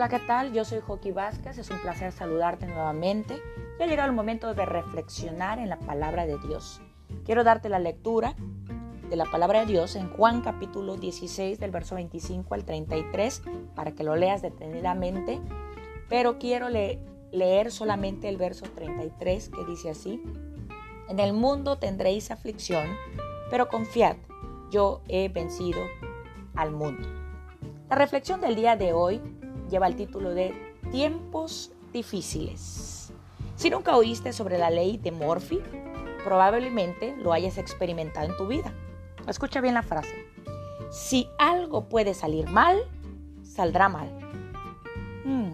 Hola, ¿qué tal? Yo soy Joaquín Vázquez, es un placer saludarte nuevamente. Ya ha llegado el momento de reflexionar en la palabra de Dios. Quiero darte la lectura de la palabra de Dios en Juan capítulo 16 del verso 25 al 33 para que lo leas detenidamente, pero quiero leer solamente el verso 33 que dice así, en el mundo tendréis aflicción, pero confiad, yo he vencido al mundo. La reflexión del día de hoy lleva el título de Tiempos difíciles. Si nunca oíste sobre la ley de Murphy, probablemente lo hayas experimentado en tu vida. Escucha bien la frase. Si algo puede salir mal, saldrá mal. Hmm,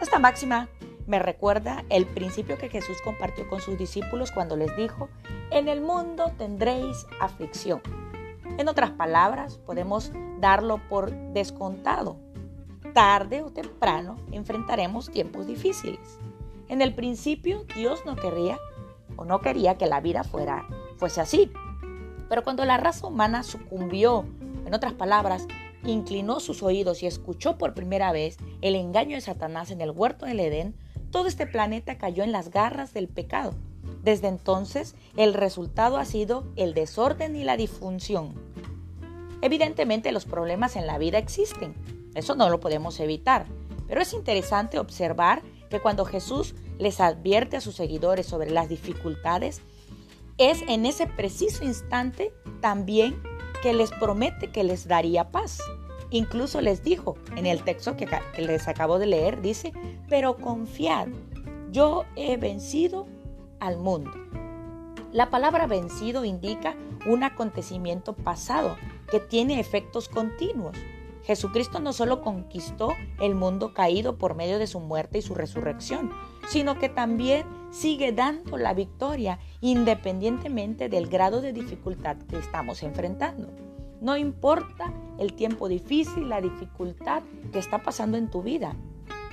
esta máxima me recuerda el principio que Jesús compartió con sus discípulos cuando les dijo, en el mundo tendréis aflicción. En otras palabras, podemos darlo por descontado tarde o temprano enfrentaremos tiempos difíciles. En el principio Dios no quería o no quería que la vida fuera fuese así. Pero cuando la raza humana sucumbió, en otras palabras, inclinó sus oídos y escuchó por primera vez el engaño de Satanás en el huerto del Edén, todo este planeta cayó en las garras del pecado. Desde entonces, el resultado ha sido el desorden y la disfunción. Evidentemente, los problemas en la vida existen, eso no lo podemos evitar. Pero es interesante observar que cuando Jesús les advierte a sus seguidores sobre las dificultades, es en ese preciso instante también que les promete que les daría paz. Incluso les dijo en el texto que, les acabo de leer, dice, pero confiad, yo he vencido al mundo. La palabra vencido indica un acontecimiento pasado que tiene efectos continuos. Jesucristo no solo conquistó el mundo caído por medio de su muerte y su resurrección, sino que también sigue dando la victoria independientemente del grado de dificultad que estamos enfrentando. No importa el tiempo difícil, la dificultad que está pasando en tu vida,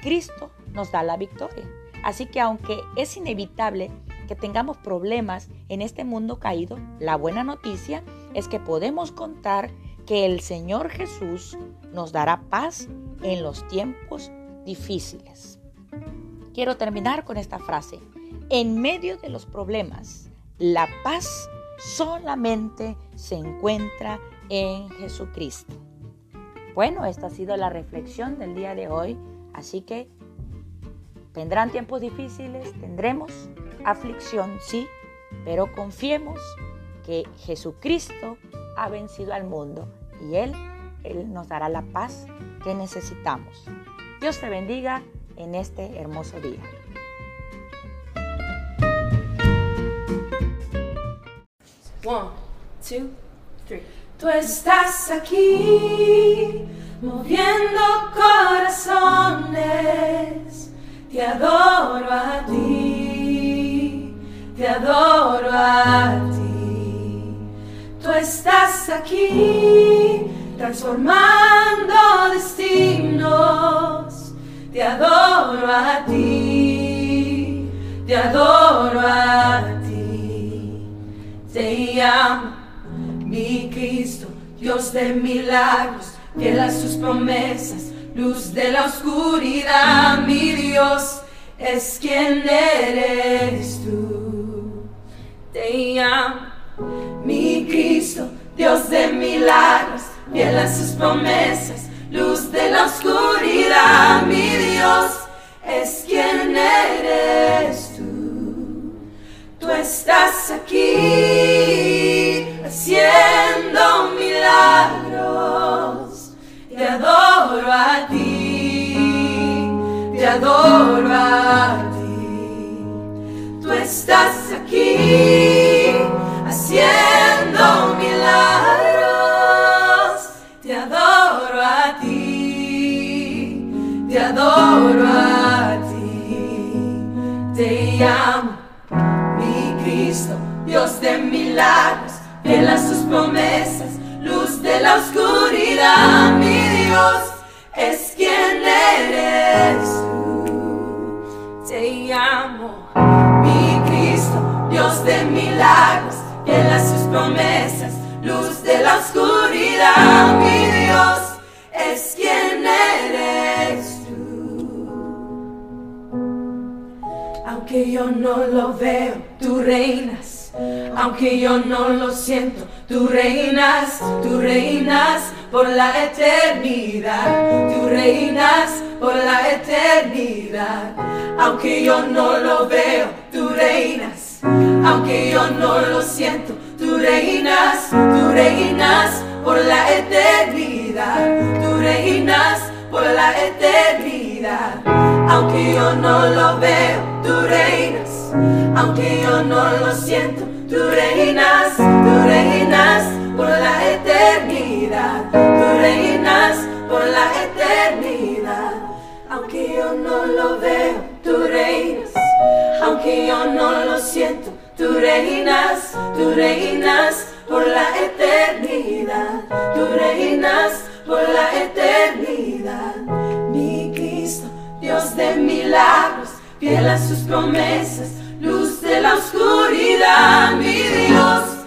Cristo nos da la victoria. Así que aunque es inevitable que tengamos problemas en este mundo caído, la buena noticia es que podemos contar que el Señor Jesús nos dará paz en los tiempos difíciles. Quiero terminar con esta frase. En medio de los problemas, la paz solamente se encuentra en Jesucristo. Bueno, esta ha sido la reflexión del día de hoy, así que tendrán tiempos difíciles, tendremos aflicción, sí, pero confiemos que Jesucristo ha vencido al mundo y Él, Él nos dará la paz que necesitamos. Dios te bendiga en este hermoso día. One, two, three. Tú estás aquí moviendo corazones. Te adoro a ti, te adoro a ti tú estás aquí transformando destinos. Te adoro a ti, te adoro a ti. Te amo, mi Cristo, Dios de milagros, fiel a sus promesas, luz de la oscuridad, mi Dios es quien eres tú. Te amo fiel a sus promesas, luz de la oscuridad, mi Dios es quien eres tú. Tú estás aquí haciendo milagros. Te adoro a ti, te adoro a ti. Tú estás a ti, te amo, mi Cristo, Dios de milagros, fiel a sus promesas, luz de la oscuridad, mi Dios es quien eres. Te amo, mi Cristo, Dios de milagros fiel sus promesas, luz de la oscuridad, no lo veo, tú reinas. Aunque yo no lo siento, tú reinas, tú reinas por la eternidad. Tú reinas por la eternidad. Aunque yo no lo veo, tú reinas. Aunque yo no lo siento, tú reinas, tú reinas por la eternidad. Tú reinas por la eternidad. Aunque yo no lo veo, tú reinas. Aunque yo no lo siento, tú reinas, tú reinas por la eternidad. Tú reinas por la eternidad. Aunque yo no lo veo, tú reinas. Aunque yo no lo siento, tú reinas, tú reinas por la eternidad. Tú reinas por la eternidad. Mi Cristo, Dios de milagros, fiel sus promesas, luz de la oscuridad. Mi Dios